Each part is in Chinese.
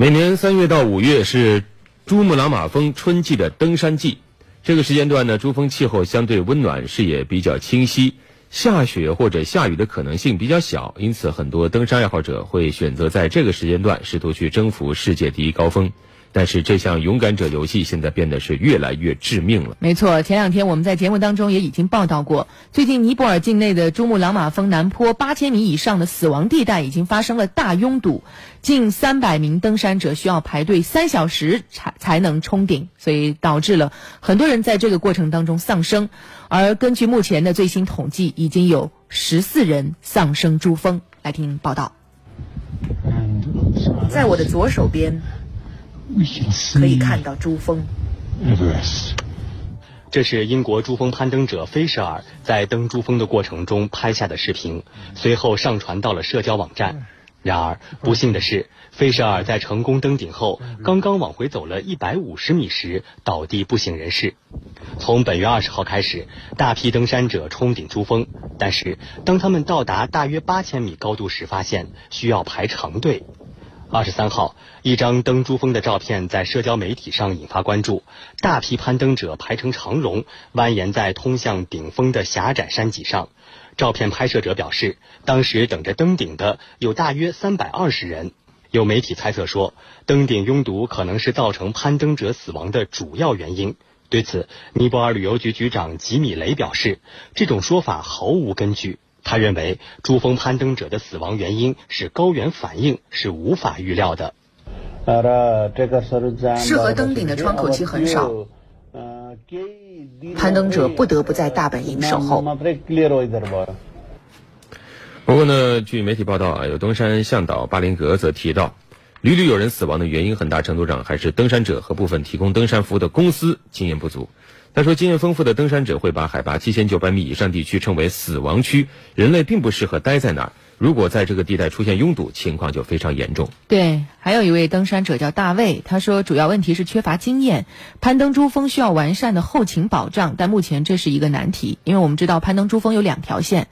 每年三月到五月是珠穆朗玛峰春季的登山季，这个时间段呢，珠峰气候相对温暖，视野比较清晰，下雪或者下雨的可能性比较小，因此很多登山爱好者会选择在这个时间段试图去征服世界第一高峰。但是这项勇敢者游戏现在变得是越来越致命了。没错，前两天我们在节目当中也已经报道过，最近尼泊尔境内的珠穆朗玛峰南坡八千米以上的死亡地带已经发生了大拥堵，近三百名登山者需要排队三小时才才能冲顶，所以导致了很多人在这个过程当中丧生。而根据目前的最新统计，已经有十四人丧生珠峰。来听报道，在我的左手边。可以看到珠峰。这是英国珠峰攀登者菲舍尔在登珠峰的过程中拍下的视频，随后上传到了社交网站。然而，不幸的是，菲舍尔在成功登顶后，刚刚往回走了一百五十米时倒地不省人事。从本月二十号开始，大批登山者冲顶珠峰，但是当他们到达大约八千米高度时，发现需要排长队。二十三号，一张登珠峰的照片在社交媒体上引发关注。大批攀登者排成长龙，蜿蜒在通向顶峰的狭窄山脊上。照片拍摄者表示，当时等着登顶的有大约三百二十人。有媒体猜测说，登顶拥堵可能是造成攀登者死亡的主要原因。对此，尼泊尔旅游局局长吉米雷表示，这种说法毫无根据。他认为，珠峰攀登者的死亡原因是高原反应，是无法预料的。适合登顶的窗口期很少，攀登者不得不在大本营守候。不过呢，据媒体报道啊，有登山向导巴林格则提到，屡屡有人死亡的原因，很大程度上还是登山者和部分提供登山服务的公司经验不足。他说：“经验丰富的登山者会把海拔七千九百米以上地区称为死亡区，人类并不适合待在那儿。如果在这个地带出现拥堵，情况就非常严重。”对，还有一位登山者叫大卫，他说：“主要问题是缺乏经验，攀登珠峰需要完善的后勤保障，但目前这是一个难题，因为我们知道攀登珠峰有两条线，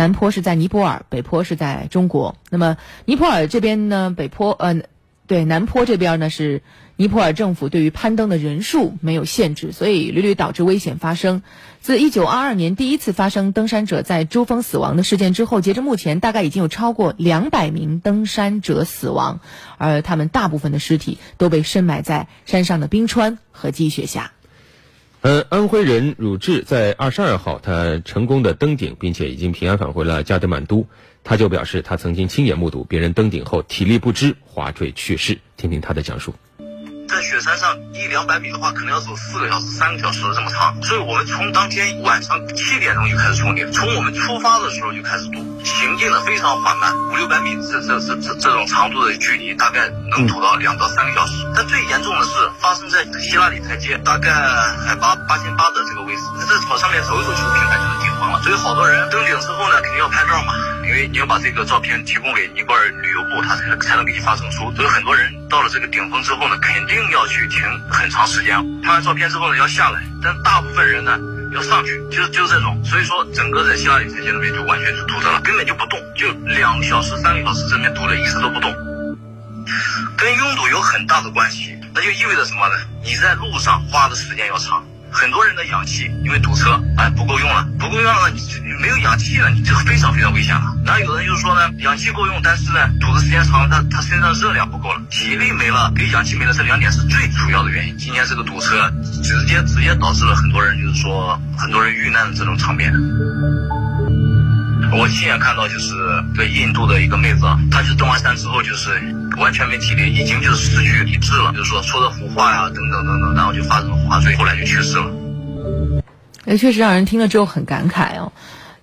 南坡是在尼泊尔，北坡是在中国。那么尼泊尔这边呢，北坡呃，对，南坡这边呢是。”尼泊尔政府对于攀登的人数没有限制，所以屡屡导致危险发生。自1922年第一次发生登山者在珠峰死亡的事件之后，截至目前，大概已经有超过200名登山者死亡，而他们大部分的尸体都被深埋在山上的冰川和积雪下。嗯，安徽人汝志在二十二号，他成功的登顶，并且已经平安返回了加德满都。他就表示，他曾经亲眼目睹别人登顶后体力不支滑坠去世。听听他的讲述。雪山上一两百米的话，可能要走四个小时、三个小时这么长，所以我们从当天晚上七点钟就开始冲顶，从我们出发的时候就开始堵，行进的非常缓慢，五六百米这这这这这种长度的距离，大概能堵到两到三个小时。但最严重的是发生在希拉里台阶，大概海拔八千八的这个位置，在草上面走一走，就平台就是顶峰了。所以好多人登顶之后呢，肯定要拍照嘛。因为你要把这个照片提供给尼泊尔旅游部，他才才能给你发证书。所以很多人到了这个顶峰之后呢，肯定要去停很长时间。拍完照片之后呢，要下来。但大部分人呢，要上去，就是就是这种。所以说，整个在希腊里台阶那边就完全是堵着了，根本就不动，就两个小时、三个小时这边堵着，一直都不动。跟拥堵有很大的关系，那就意味着什么呢？你在路上花的时间要长。很多人的氧气因为堵车，哎，不够用了，不够用了，你没有氧气了，你就非常非常危险了。然后有人就是说呢，氧气够用，但是呢，堵的时间长，他他身上热量不够了，体力没了，给氧气没了，这两点是最主要的原因。今天这个堵车，直接直接导致了很多人就是说很多人遇难的这种场面。我亲眼看到，就是对印度的一个妹子，她去登完山之后，就是完全没体力，已经就是失去理智了，就是说说的胡话呀，等等等等，然后就发生了滑坠，后来就去世了。也确实让人听了之后很感慨哦。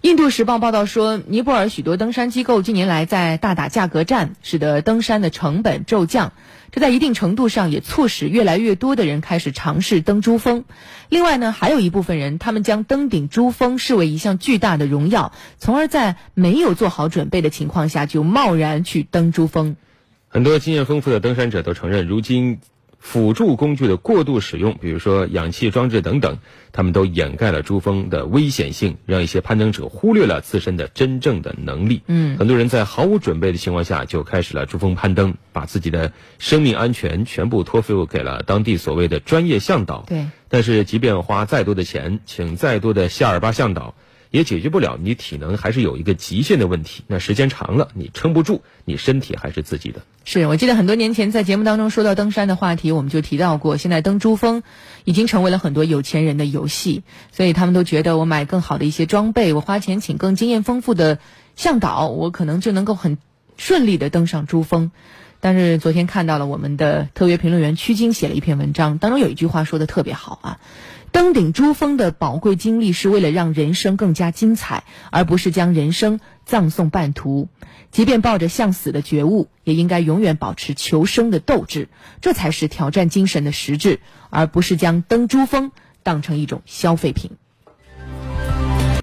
印度时报报道说，尼泊尔许多登山机构近年来在大打价格战，使得登山的成本骤降。这在一定程度上也促使越来越多的人开始尝试登珠峰。另外呢，还有一部分人，他们将登顶珠峰视为一项巨大的荣耀，从而在没有做好准备的情况下就贸然去登珠峰。很多经验丰富的登山者都承认，如今辅助工具的过度使用，比如说氧气装置等等，他们都掩盖了珠峰的危险性，让一些攀登者忽略了自身的真正的能力。嗯，很多人在毫无准备的情况下就开始了珠峰攀登，把自己的生命安全全部托付给了当地所谓的专业向导。对，但是即便花再多的钱，请再多的夏尔巴向导。也解决不了你体能还是有一个极限的问题。那时间长了，你撑不住，你身体还是自己的。是我记得很多年前在节目当中说到登山的话题，我们就提到过，现在登珠峰已经成为了很多有钱人的游戏，所以他们都觉得我买更好的一些装备，我花钱请更经验丰富的向导，我可能就能够很顺利的登上珠峰。但是昨天看到了我们的特约评论员曲晶写了一篇文章，当中有一句话说的特别好啊。登顶珠峰的宝贵经历是为了让人生更加精彩，而不是将人生葬送半途。即便抱着向死的觉悟，也应该永远保持求生的斗志，这才是挑战精神的实质，而不是将登珠峰当成一种消费品。